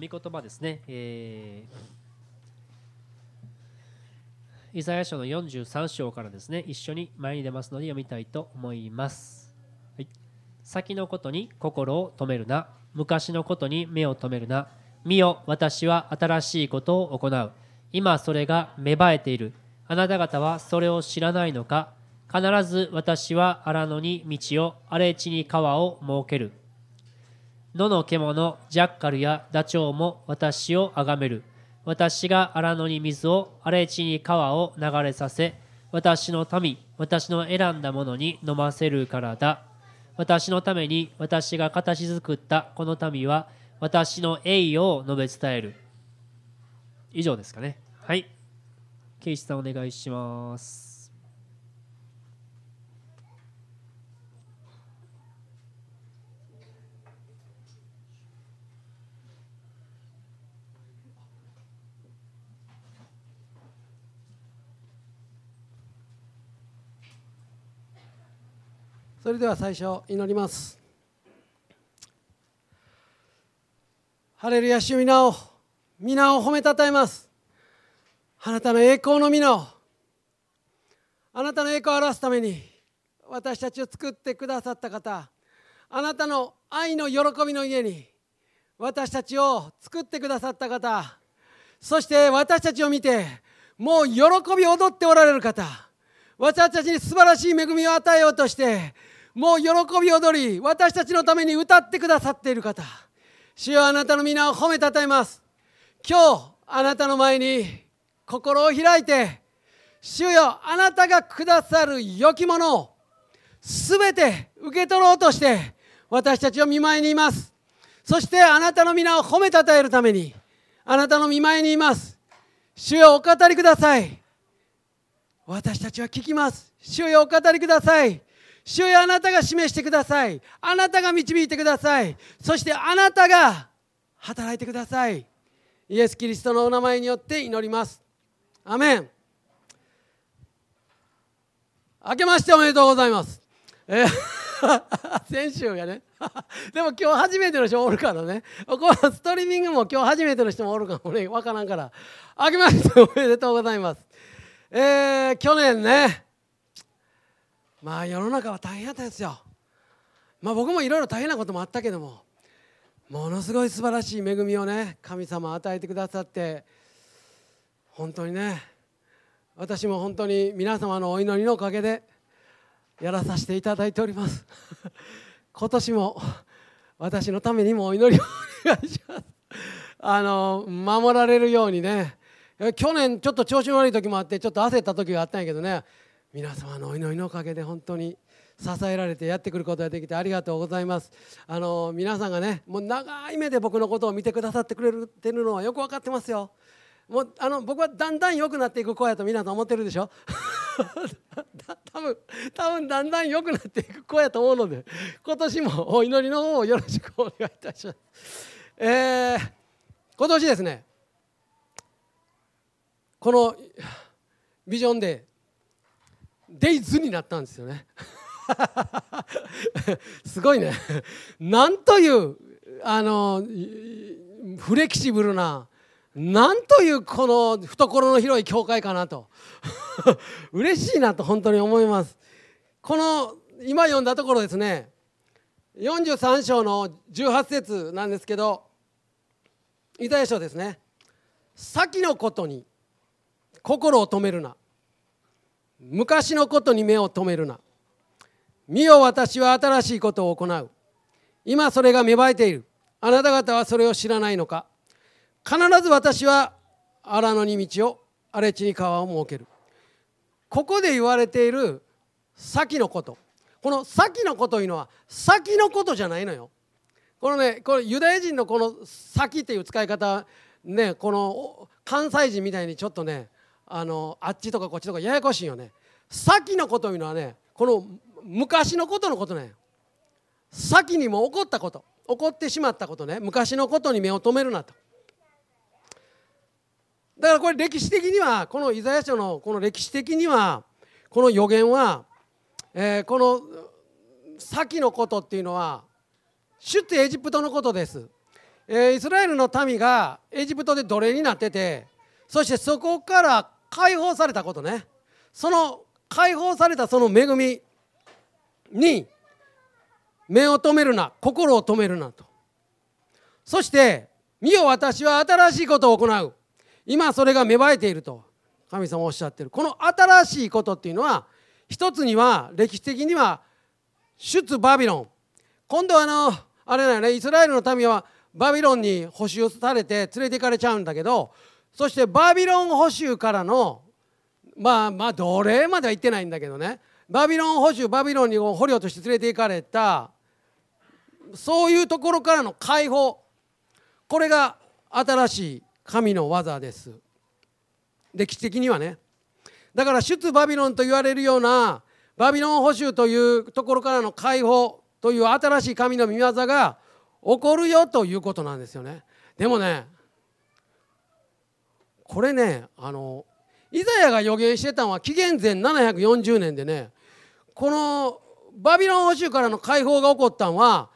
御言葉ですね、えー、イザヤ書の43章からですね。一緒に前に出ますので読みたいと思います、はい、先のことに心を止めるな。昔のことに目を留めるな。見よ私は新しいことを行う。今それが芽生えている。あなた方はそれを知らないのか。必ず私は荒野に道を荒れ地に川を設ける。野の獣、ジャッカルやダチョウも私をあがめる。私が荒野に水を、荒れ地に川を流れさせ、私の民、私の選んだものに飲ませるからだ。私のために私が形作ったこの民は、私の栄誉を述べ伝える。以上ですかね。はい。ケイシさんお願いします。それでは最初祈ります。ハレルヤ主皆を皆を褒めたたえます。あなたの栄光の皆をあなたの栄光を表すために私たちを作ってくださった方あなたの愛の喜びの家に私たちを作ってくださった方そして私たちを見てもう喜び踊っておられる方私たちに素晴らしい恵みを与えようとしてもう喜び踊り私たちのために歌ってくださっている方。主よあなたの皆を褒めたたえます。今日あなたの前に心を開いて主よあなたがくださる良きものを全て受け取ろうとして私たちを見舞いにいます。そしてあなたの皆を褒めたたえるためにあなたの見舞いにいます。主よお語りください。私たちは聞きます。主よお語りください。主よあなたが示してください。あなたが導いてください。そしてあなたが働いてください。イエス・キリストのお名前によって祈ります。アメン。明けましておめでとうございます。え 先週やね。でも今日初めての人おるからね。このストリーミングも今日初めての人もおるかもね。分からんから。明けましておめでとうございます。えー、去年ね。まあ世の中は大変だったんですよ。まあ僕もいろいろ大変なこともあったけどもものすごい素晴らしい恵みをね神様与えてくださって本当にね私も本当に皆様のお祈りのおかげでやらさせていただいております。今年も私のためにもお祈りをお願いします。あの守られるようにね去年ちょっと調子悪い時もあってちょっと焦った時があったんやけどね皆様のお祈りのおかげで本当に支えられてやってくることができてありがとうございます。あの皆さんがねもう長い目で僕のことを見てくださってくれてるのはよく分かってますよ。もうあの僕はだんだん良くなっていく子やと皆さん思ってるでしょ？多分多分だんだん良くなっていく子やと思うので今年もお祈りの方をよろしくお願いいたします。えー、今年ですねこのビジョンでデイズになったんですよね。すごいね。なんというあのフレキシブルななんというこの懐の広い教会かなと。嬉しいなと本当に思います。この今読んだところですね。43章の18節なんですけどイザヤ書ですね。先のことに心を止めるな。昔のことに目を留めるな。見よ私は新しいことを行う。今それが芽生えている。あなた方はそれを知らないのか。必ず私は荒野に道を荒れ地に川を設ける。ここで言われている先のこと。この先のことというのは先のことじゃないのよ。このねこれユダヤ人のこの先っていう使い方ねこの関西人みたいにちょっとねあのあっちとかこっちとかややこしいよね。先のこというのはねこの昔のことのことね先にも起こったこと起こってしまったことね。昔のことに目を留めるなと。だからこれ歴史的にはこのイザヤ書のこの歴史的にはこの予言は、えー、この先のことっていうのは出エジプトのことです。えーイスラエルの民がエジプトで奴隷になっててそしてそこから解放されたことね。その解放されたその恵みに目を留めるな心を留めるなと。そして見よ私は新しいことを行う。今それが芽生えていると神様おっしゃってる。この新しいことっていうのは一つには歴史的には出バビロン。今度はあのあれだよねイスラエルの民はバビロンに捕囚されて連れて行かれちゃうんだけどそしてバビロン捕囚からのまあまあ奴隷までは行ってないんだけどね。バビロン捕囚バビロンに捕虜として連れて行かれたそういうところからの解放。これが新しい神の技です。歴史的にはね。だから出バビロンと言われるようなバビロン捕囚というところからの解放という新しい神の御業が起こるよということなんですよね。でもねこれねあのイザヤが予言してたのは紀元前740年でねこのバビロン捕囚からの解放が起こったのは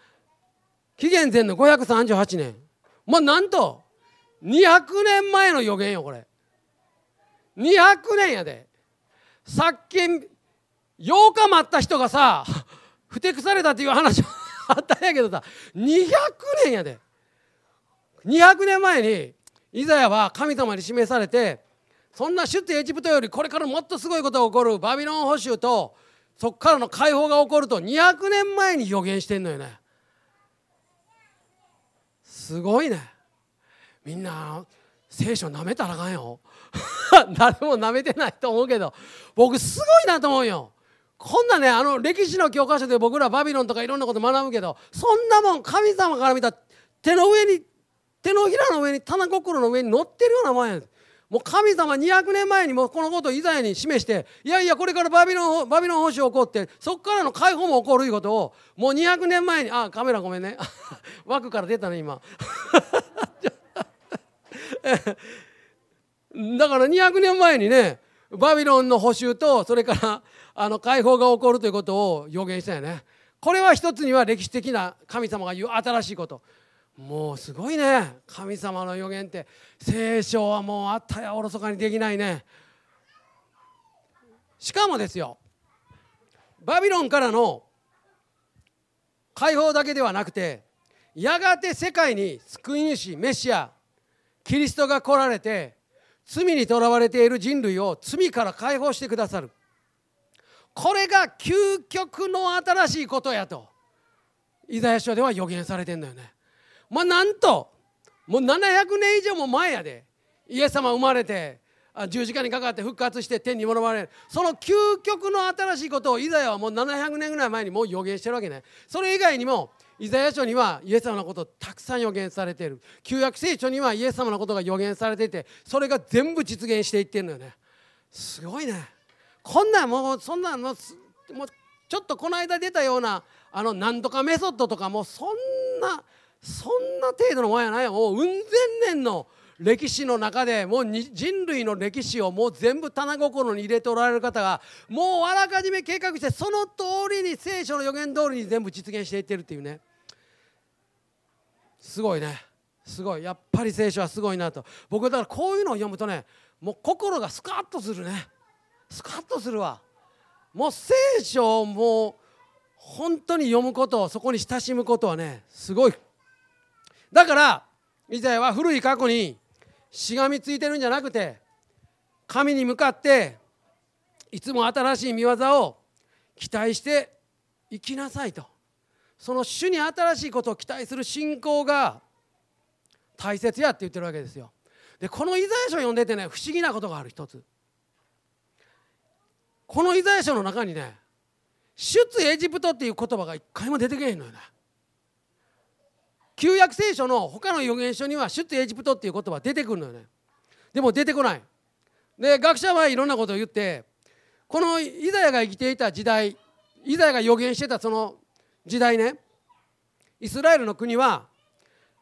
紀元前の538年。まあなんと200年前の予言よこれ。200年やで。さっき8日待った人がさふてくされたっていう話 あったんやけどさ200年やで。200年前にイザヤは神様に示されてそんな出エジプトよりこれからもっとすごいことが起こるバビロン捕囚とそこからの解放が起こると200年前に予言してんのよね。すごいね。みんな聖書なめたらあかんよ。誰もなめてないと思うけど僕すごいなと思うよ。こんなねあの歴史の教科書で僕らバビロンとかいろんなこと学ぶけどそんなもん神様から見た手の上に手のひらの上に棚心の上に乗ってるようなもんや。もう神様200年前にもこのことをイザヤに示していやいやこれからバビロンバビロン保守起こってそこからの解放も起こるいうことをもう200年前にあカメラごめんね。枠から出たね今。だから200年前にねバビロンの補修とそれからあの解放が起こるということを予言したよね。これは一つには歴史的な神様が言う新しいこと。もうすごいね。神様の予言って。聖書はもうあったやおろそかにできないね。しかもですよ。バビロンからの解放だけではなくてやがて世界に救い主メシアキリストが来られて罪にとらわれている人類を罪から解放してくださる。これが究極の新しいことやとイザヤ書では予言されてんのよね。まあなんともう700年以上も前やで。イエス様生まれて十字架にかかって復活して天に戻られる。その究極の新しいことをイザヤはもう700年ぐらい前にもう予言してるわけね。それ以外にもイザヤ書にはイエス様のことたくさん予言されている。旧約聖書にはイエス様のことが予言されていてそれが全部実現していってるのよね。すごいね。こんなんもうそんなのもうちょっとこの間出たようなあのなんとかメソッドとかもそんなそんな程度のもんやないもううん千年の歴史の中でもう人類の歴史をもう全部棚心に入れておられる方がもうあらかじめ計画してその通りに聖書の予言通りに全部実現していってるっていうね。すごいね。すごい。やっぱり聖書はすごいなと。僕だからこういうのを読むとねもう心がスカッとするね。スカッとするわ。もう聖書をもう本当に読むことそこに親しむことはねすごいだからイザヤは古い過去にしがみついてるんじゃなくて神に向かっていつも新しい見業を期待して生きなさいと。その主に新しいことを期待する信仰が大切やって言ってるわけですよ。でこのイザヤ書を読んでてね不思議なことがある一つ。このイザヤ書の中にね出エジプトっていう言葉が一回も出てけへんのよね。旧約聖書の他の預言書には出エジプトっていう言葉出てくるのよね。でも出てこない。で学者はいろんなことを言ってこのイザヤが生きていた時代イザヤが予言してたその時代ねイスラエルの国は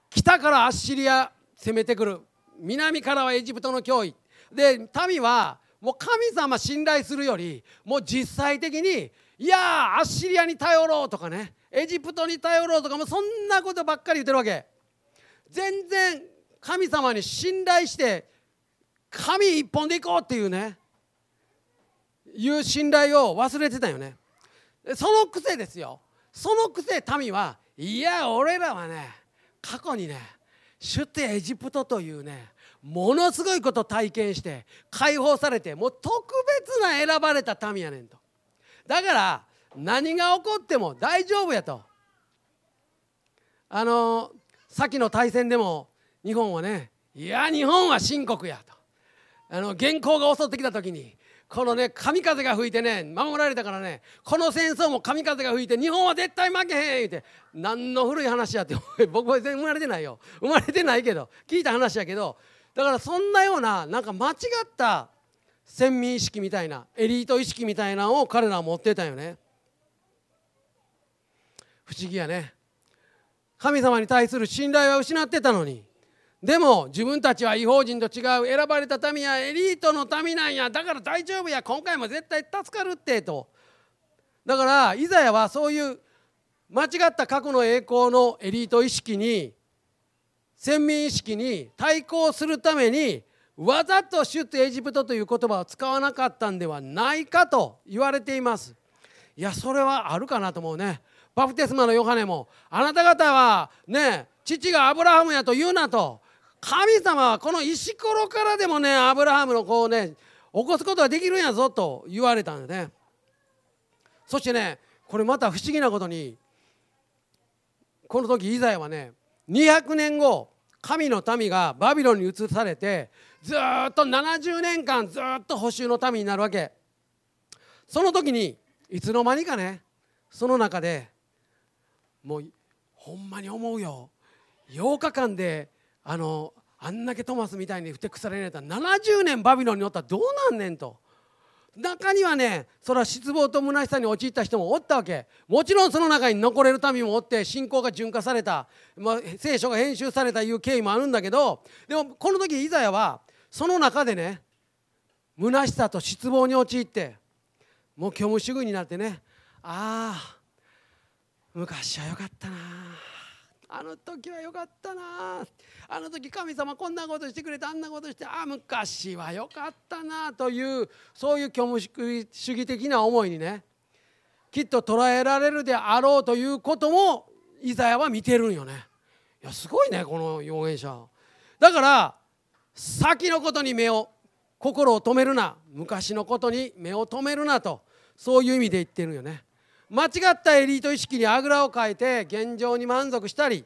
北からアッシリア攻めてくる。南からはエジプトの脅威。で民はもう神様信頼するよりもう実際的にいやアッシリアに頼ろうとかねエジプトに頼ろうとかもそんなことばっかり言ってるわけ。全然神様に信頼して神一本でいこうっていうねいう信頼を忘れてたよね。そのくせですよ。そのくせ民はいや俺らはね過去にね出てエジプトというねものすごいこと体験して解放されてもう特別な選ばれた民やねんと。だから何が起こっても大丈夫やと。あの先の大戦でも日本はねいや日本は深刻やと。あの原稿が襲ってきた時にこのね神風が吹いてね守られたからねこの戦争も神風が吹いて日本は絶対負けへん言うて何の古い話やって 僕は全然生まれてないよ。生まれてないけど聞いた話やけどだからそんなようななんか間違った先民意識みたいなエリート意識みたいなのを彼らは持ってたよね。不思議やね。神様に対する信頼は失ってたのに。でも自分たちは違法人と違う選ばれた民やエリートの民なんや。だから大丈夫や。今回も絶対助かるってと。だからイザヤはそういう間違った過去の栄光のエリート意識に先民意識に対抗するためにわざと出エジプトという言葉を使わなかったんではないかと言われています。いやそれはあるかなと思うね。バプテスマのヨハネもあなた方はね父がアブラハムやと言うなと神様はこの石ころからでもねアブラハムの子をね起こすことができるんやぞと言われたんでね。そしてねこれまた不思議なことにこの時イザヤはね200年後神の民がバビロンに移されてずっと70年間ずっと補修の民になるわけ。その時にいつの間にかねその中でもうほんまに思うよ。8日間であのあんだけトマスみたいにふてくされられた。70年バビロンにおったらどうなんねんと。中にはねそれは失望と虚しさに陥った人もおったわけ。もちろんその中に残れる民もおって信仰が純化された、まあ、聖書が編集されたいう経緯もあるんだけどでもこの時イザヤはその中でね虚しさと失望に陥ってもう虚無主義になってねああ昔はよかったな。あの時はよかったな。あの時神様こんなことしてくれてあんなことしてああ昔はよかったな。というそういう虚無主義的な思いにねきっと捉えられるであろうということもイザヤは見てるんよね。いやすごいねこの預言者。だから先のことに目を心を止めるな。昔のことに目を止めるなとそういう意味で言ってるよね。間違ったエリート意識にあぐらをかいて現状に満足したり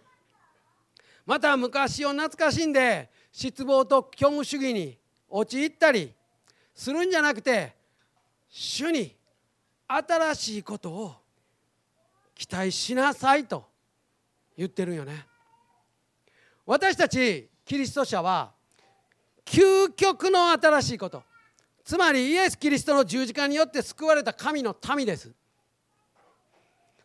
また昔を懐かしんで失望と虚無主義に陥ったりするんじゃなくて主に新しいことを期待しなさいと言ってるよね。私たちキリスト者は究極の新しいことつまりイエス・キリストの十字架によって救われた神の民です。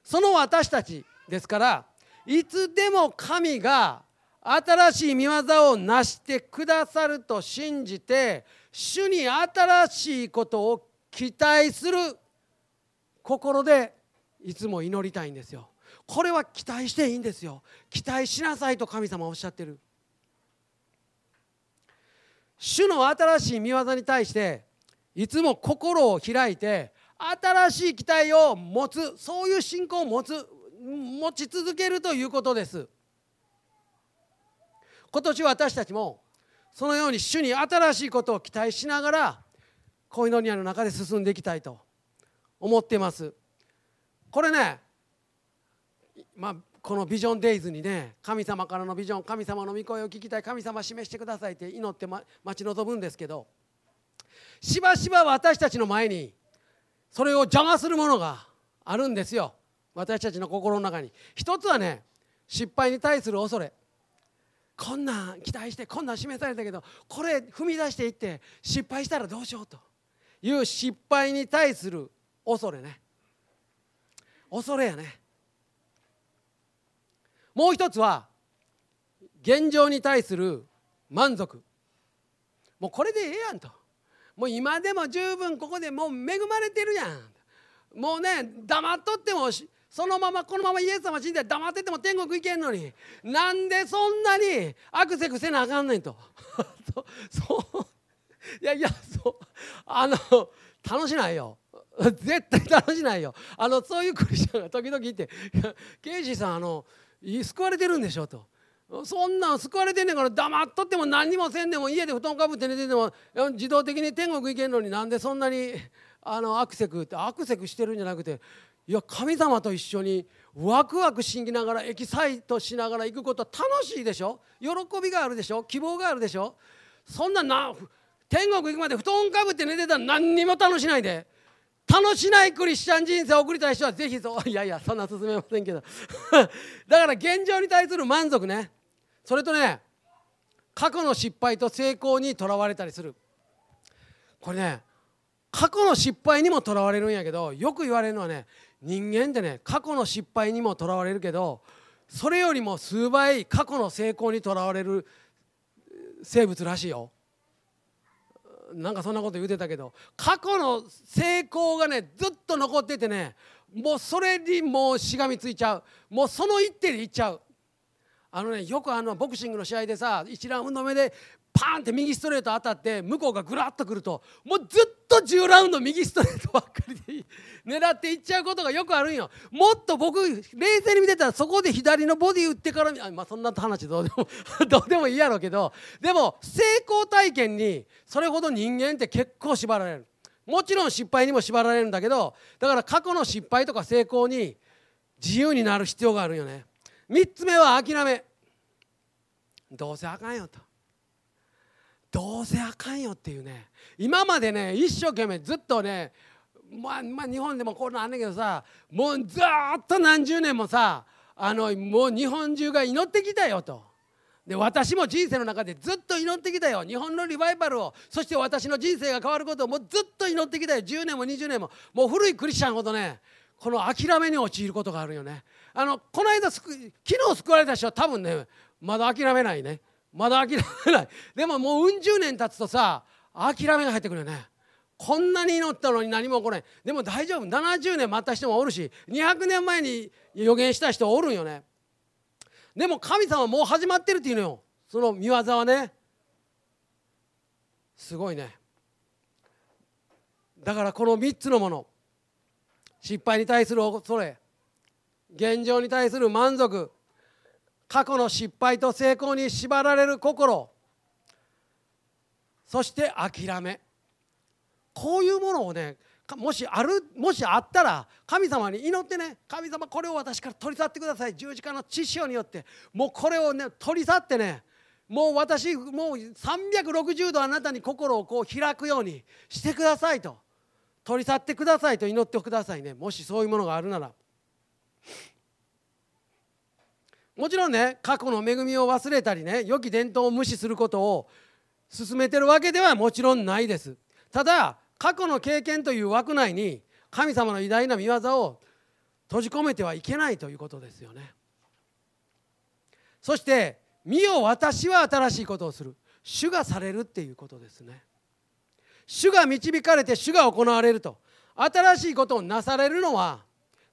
その私たちですからいつでも神が新しい見業を成してくださると信じて主に新しいことを期待する心でいつも祈りたいんですよ。これは期待していいんですよ。期待しなさいと神様はおっしゃってる。主の新しい見業に対していつも心を開いて新しい期待を持つそういう信仰を持つ持ち続けるということです。今年私たちもそのように主に新しいことを期待しながらコイノニアの中で進んでいきたいと思っています。これねまあこのビジョンデイズにね神様からのビジョン神様の御声を聞きたい神様示してくださいって祈って、待ち望むんですけどしばしば私たちの前にそれを邪魔するものがあるんですよ。私たちの心の中に。一つはね失敗に対する恐れ。こんなん期待してこんなん示されたけどこれ踏み出していって失敗したらどうしようと。いう失敗に対する恐れね。恐れやね。もう一つは現状に対する満足。もうこれでええやんと。もう今でも十分ここでもう恵まれてるやん。もうね黙っとってもそのままこのままイエス様死んで黙ってても天国行けんのに。なんでそんなにアクセクせなあかんねんと。そういやいやそう。あの楽しないよ。絶対楽しないよ。あのそういうクリスチャンが時々言って「ケイシーさんあの救われてるんでしょ」と。そんなん救われてんねんから黙っとっても何もせんでも家で布団かぶって寝てても自動的に天国行けんのになんでそんなにあのアクセクってアクセクしてるんじゃなくていや神様と一緒にワクワクしながらエキサイトしながら行くことは楽しいでしょ？喜びがあるでしょ？希望があるでしょ？そんなな天国行くまで布団かぶって寝てたら何にも楽しないで。楽しないクリスチャン人生を送りたい人はぜひそういやいやそんな進めませんけど。だから現状に対する満足ね。それとね過去の失敗と成功にとらわれたりする。これね過去の失敗にもとらわれるんやけどよく言われるのはね人間ってね過去の失敗にもとらわれるけどそれよりも数倍過去の成功にとらわれる生物らしいよ。なんかそんなこと言うてたけど過去の成功がねずっと残っててねもうそれにもうしがみついちゃう。もうその一手でいっちゃう。あのねよくあのボクシングの試合でさ一ラウンド目でパーンって右ストレート当たって向こうがぐらっとくるともうずっと10ラウンド右ストレートばっかりで 狙っていっちゃうことがよくあるんよ。もっと僕冷静に見てたらそこで左のボディ打ってからあまあそんな話どうでも どうでもいいやろうけどでも成功体験にそれほど人間って結構縛られる。もちろん失敗にも縛られるんだけどだから過去の失敗とか成功に自由になる必要があるよね。3つ目は諦め。どうせあかんよと。どうせあかんよっていうね。今までね一生懸命ずっとねまあ、まあ、日本でもこうなんだけどさもうずっと何十年もさあのもう日本中が祈ってきたよと。で私も人生の中でずっと祈ってきたよ。日本のリバイバルを。そして私の人生が変わることをもうずっと祈ってきたよ。10年も20年も。もう古いクリスチャンほどねこの諦めに陥ることがあるよね。あのこの間昨日救われた人は多分ねまだ諦めないね。まだ諦めない。でももううん十年経つとさ諦めが入ってくるよね。こんなに祈ったのに何も起こらない。でも大丈夫。70年待った人もおるし200年前に予言した人おるんよね。でも神様もう始まってるっていうのよ。その見業はね。すごいね。だからこの3つのもの。失敗に対する恐れ。現状に対する満足過去の失敗と成功に縛られる心そして諦め。こういうものをねもしあるもしあったら神様に祈ってね神様これを私から取り去ってください。十字架の知識によってもうこれをね取り去ってねもう私もう360度あなたに心をこう開くようにしてくださいと。取り去ってくださいと祈ってくださいね。もしそういうものがあるなら。もちろんね過去の恵みを忘れたりね良き伝統を無視することを進めてるわけではもちろんないです。ただ過去の経験という枠内に神様の偉大な見業を閉じ込めてはいけないということですよね。そして「見よ私は新しいことをする」主がされるっていうことですね。主が導かれて主が行われると。新しいことをなされるのは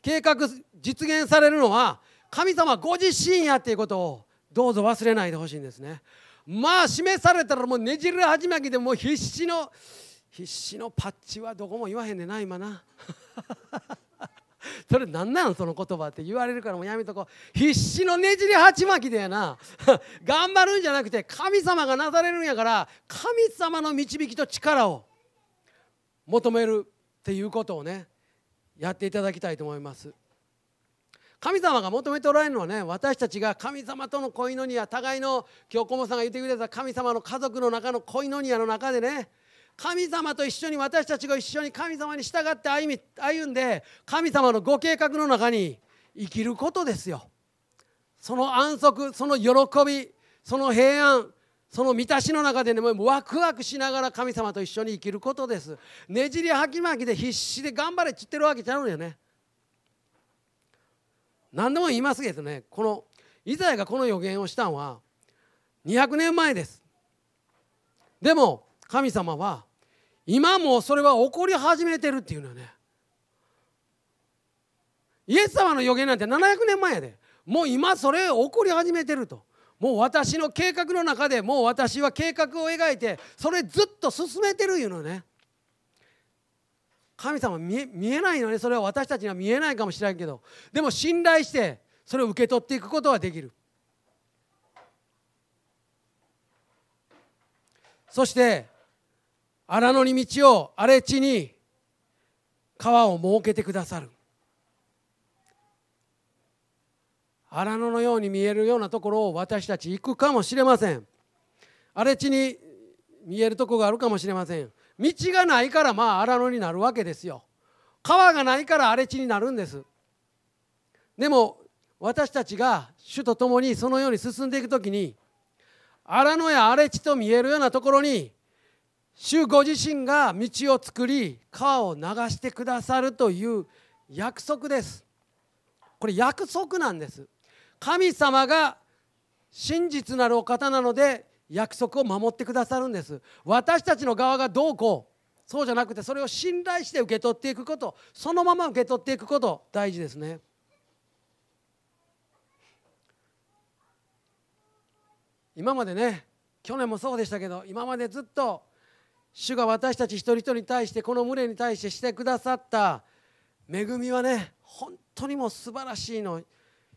計画実現されるのは神様ご自身やっていうことをどうぞ忘れないでほしいんですね。まあ示されたらもうねじる始まりでもう必死の必死のパッチはどこも言わへんねんな今な。それなんなんその言葉って言われるからもうやめとこう。必死のねじり鉢巻きでやな。頑張るんじゃなくて神様がなされるんやから神様の導きと力を求めるっていうことをねやっていただきたいと思います。神様が求めておられるのはね私たちが神様との恋のニア互いの今日小モさんが言ってくれた神様の家族の中の恋のニアの中でね神様と一緒に私たちが一緒に神様に従って歩み歩んで神様のご計画の中に生きることですよ。その安息その喜びその平安その満たしの中でねもうワクワクしながら神様と一緒に生きることです。ねじりはきまきで必死で頑張れっちってるわけちゃうのよね。何でも言いますけどねこのイザヤがこの予言をしたのは200年前です。でも神様は今もそれは起こり始めてるっていうのよね。イエス様の予言なんて700年前やで。もう今それ起こり始めてると。もう私の計画の中でもう私は計画を描いてそれずっと進めてるいうのね。神様見え見えないのね。それは私たちには見えないかもしれないけど。でも信頼してそれを受け取っていくことはできる。そして荒野に道を荒れ地に川を設けてくださる。荒野のように見えるようなところを私たち行くかもしれません。荒れ地に見えるとこがあるかもしれません。道がないからまあ荒野になるわけですよ。川がないから荒れ地になるんです。でも私たちが主と共にそのように進んでいく時に荒野や荒れ地と見えるようなところに主ご自身が道を作り川を流してくださるという約束です。これ約束なんです。神様が真実なるお方なので約束を守ってくださるんです。私たちの側がどうこうそうじゃなくてそれを信頼して受け取っていくことそのまま受け取っていくこと大事ですね。今までね去年もそうでしたけど今までずっと主が私たち一人一人に対してこの群れに対してしてくださった恵みはね本当にもう素晴らしいの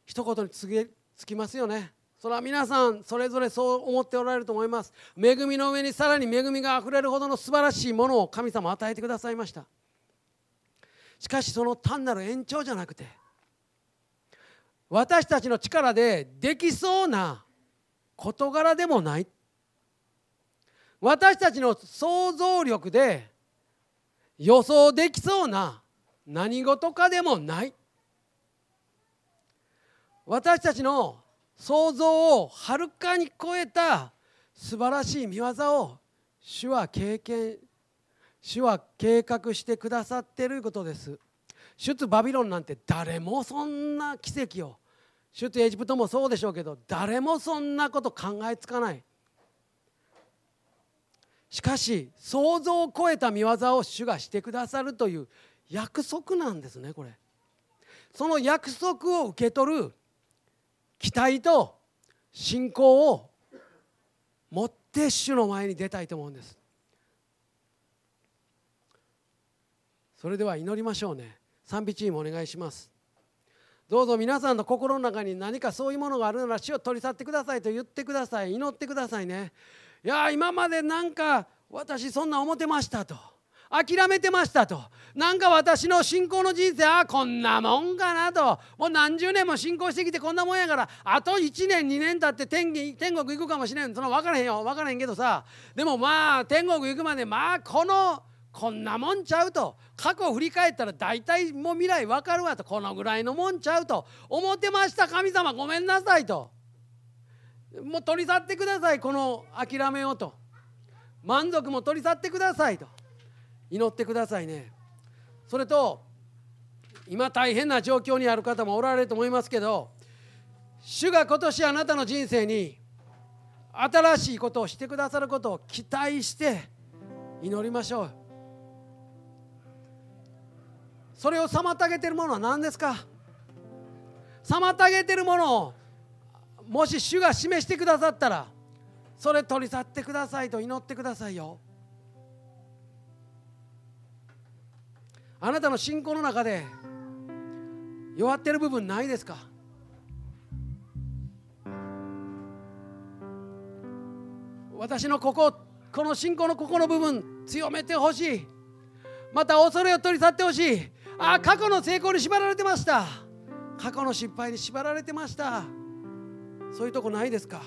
一言につつきますよね。それは皆さんそれぞれそう思っておられると思います。恵みの上にさらに恵みがあふれるほどの素晴らしいものを神様与えてくださいました。しかしその単なる延長じゃなくて私たちの力でできそうな事柄でもない。私たちの想像力で予想できそうな何事かでもない。私たちの想像をはるかに超えた素晴らしい見業を主は経験主は計画してくださっていることです。出バビロンなんて誰もそんな奇跡を。出エジプトもそうでしょうけど誰もそんなこと考えつかない。しかし想像を超えた見業を主がしてくださるという約束なんですねこれ。その約束を受け取る期待と信仰を持って主の前に出たいと思うんです。それでは祈りましょうね。賛美チームお願いします。どうぞ皆さんの心の中に何かそういうものがあるなら死を取り去ってくださいと言ってください。祈ってくださいね。いや今までなんか私そんな思ってましたと。諦めてましたと。なんか私の信仰の人生あこんなもんかなと。もう何十年も信仰してきてこんなもんやからあと1年2年経って天天国行くかもしれん。その分からへんよ。分からへんけどさ。でもまあ天国行くまでまあこのこんなもんちゃうと。過去を振り返ったら大体もう未来分かるわと。このぐらいのもんちゃうと。思ってました神様。ごめんなさいと。もう取り去ってくださいこの諦めようと。満足も取り去ってくださいと。祈ってくださいね。それと今大変な状況にある方もおられると思いますけど主が今年あなたの人生に新しいことをしてくださることを期待して祈りましょう。それを妨げているものは何ですか？妨げているものをもし主が示してくださったらそれ取り去ってくださいと祈ってくださいよ。あなたの信仰の中で弱ってる部分ないですか？私のこここの信仰のここの部分強めてほしい。また恐れを取り去ってほしい。ああ過去の成功に縛られてました。過去の失敗に縛られてました。そういうとこないですか？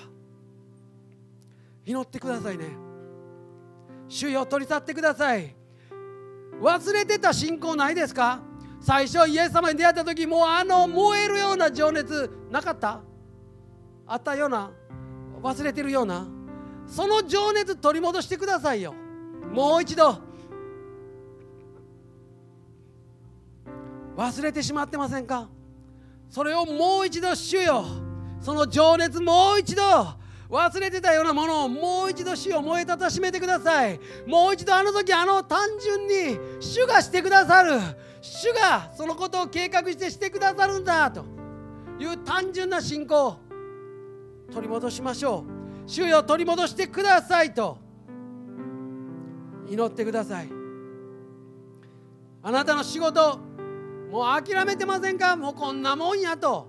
祈ってくださいね。主よ取り去ってください。忘れてた信仰ないですか？最初イエス様に出会った時もうあの燃えるような情熱なかった？あったような？忘れてるような？その情熱取り戻してくださいよ。もう一度。忘れてしまってませんか？それをもう一度主よ。その情熱もう一度。忘れてたようなものをもう一度主を燃えたたしめてください。もう一度あの時あの単純に主がしてくださる。主がそのことを計画してしてくださるんだと。いう単純な信仰を取り戻しましょう。主よ取り戻してくださいと。祈ってください。あなたの仕事もう諦めてませんか？もうこんなもんやと。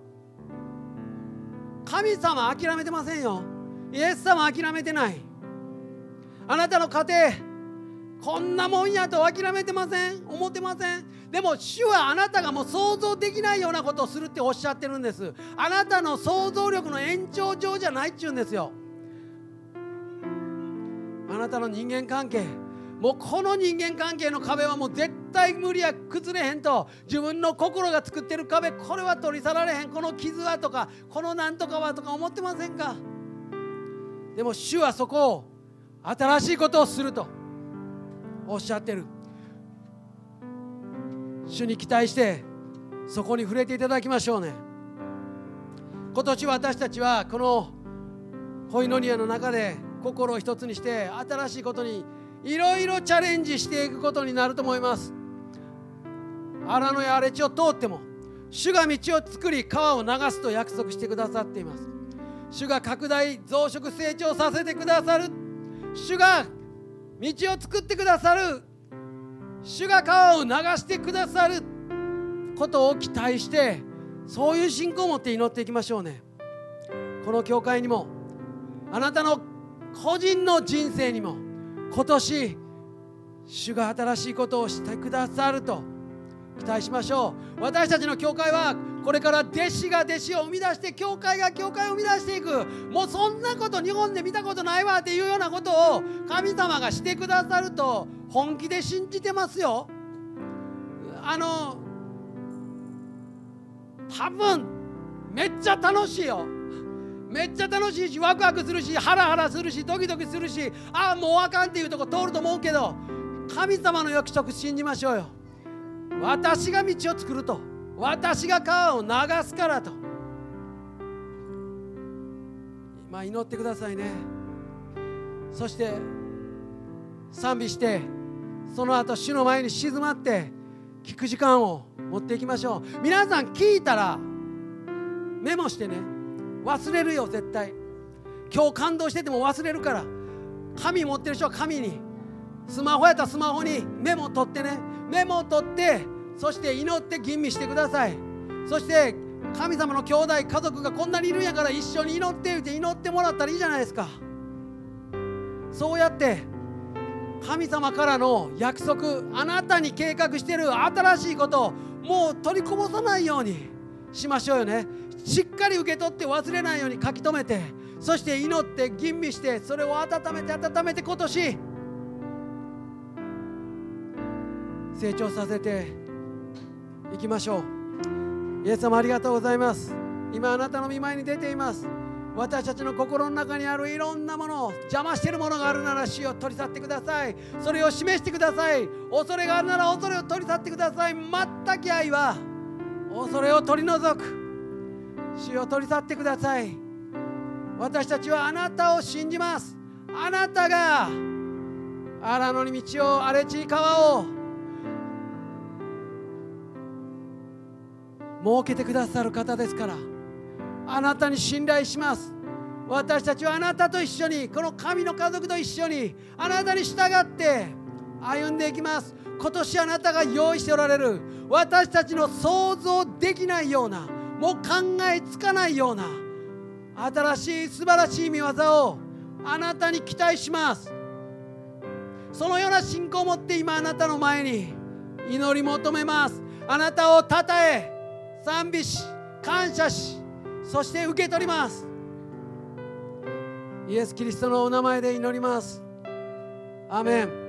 神様諦めてませんよ。イエス様諦めてない。あなたの家庭こんなもんやと諦めてません。思ってません。でも主はあなたがもう想像できないようなことをするっておっしゃってるんです。あなたの想像力の延長上じゃないっちゅうんですよ。あなたの人間関係もうこの人間関係の壁はもう絶対無理や崩れへんと。自分の心が作ってる壁これは取り去られへん。この傷はとかこのなんとかはとか思ってませんか？でも主はそこを新しいことをすると。おっしゃってる。主に期待してそこに触れていただきましょうね。今年私たちはこのコイノニアの中で心を一つにして新しいことにいろいろチャレンジしていくことになると思います。荒野や荒れ地を通っても主が道を作り川を流すと約束してくださっています。主が拡大増殖成長させてくださる。主が道を作ってくださる。主が川を流してくださる。ことを期待してそういう信仰を持って祈っていきましょうね。この教会にもあなたの個人の人生にも今年主が新しいことをしてくださると期待しましょう。私たちの教会はこれから弟子が弟子を生み出して教会が教会を生み出していく。もうそんなこと日本で見たことないわっていうようなことを神様がしてくださると本気で信じてますよ。あの多分めっちゃ楽しいよ。めっちゃ楽しいしワクワクするしハラハラするしドキドキするしああもうあかんっていうとこ通ると思うけど神様の約束信じましょうよ。私が道を作ると私が川を流すからと。今祈ってくださいね。そして賛美してその後主の前に静まって聞く時間を持っていきましょう。皆さん聞いたらメモしてね。忘れるよ絶対。今日感動してても忘れるから。紙持ってる人は紙に。スマホやったらスマホにメモを取ってね。メモを取ってそして祈って吟味してください。そして神様の兄弟家族がこんなにいるんやから一緒に祈って言って祈ってもらったらいいじゃないですか。そうやって神様からの約束あなたに計画してる新しいことをもう取りこぼさないようにしましょうよね。しっかり受け取って忘れないように書き留めてそして祈って吟味してそれを温めて温めて今年成長させていきましょう。イエス様ありがとうございます。今あなたの見舞いに出ています。私たちの心の中にあるいろんなもの邪魔しているものがあるなら死を取り去ってください。それを示してください。恐れがあるなら恐れを取り去ってください。全き愛は恐れを取り除く。主を取り去ってください。私たちはあなたを信じます。あなたが荒野に道を荒れ地に川を設けてくださる方ですからあなたに信頼します。私たちはあなたと一緒にこの神の家族と一緒にあなたに従って歩んでいきます。今年あなたが用意しておられる私たちの想像できないようなもう考えつかないような新しい素晴らしい見業をあなたに期待します。そのような信仰を持って今あなたの前に祈り求めます。あなたをたたえ賛美し感謝しそして受け取ります。イエス・キリストのお名前で祈ります。アメン。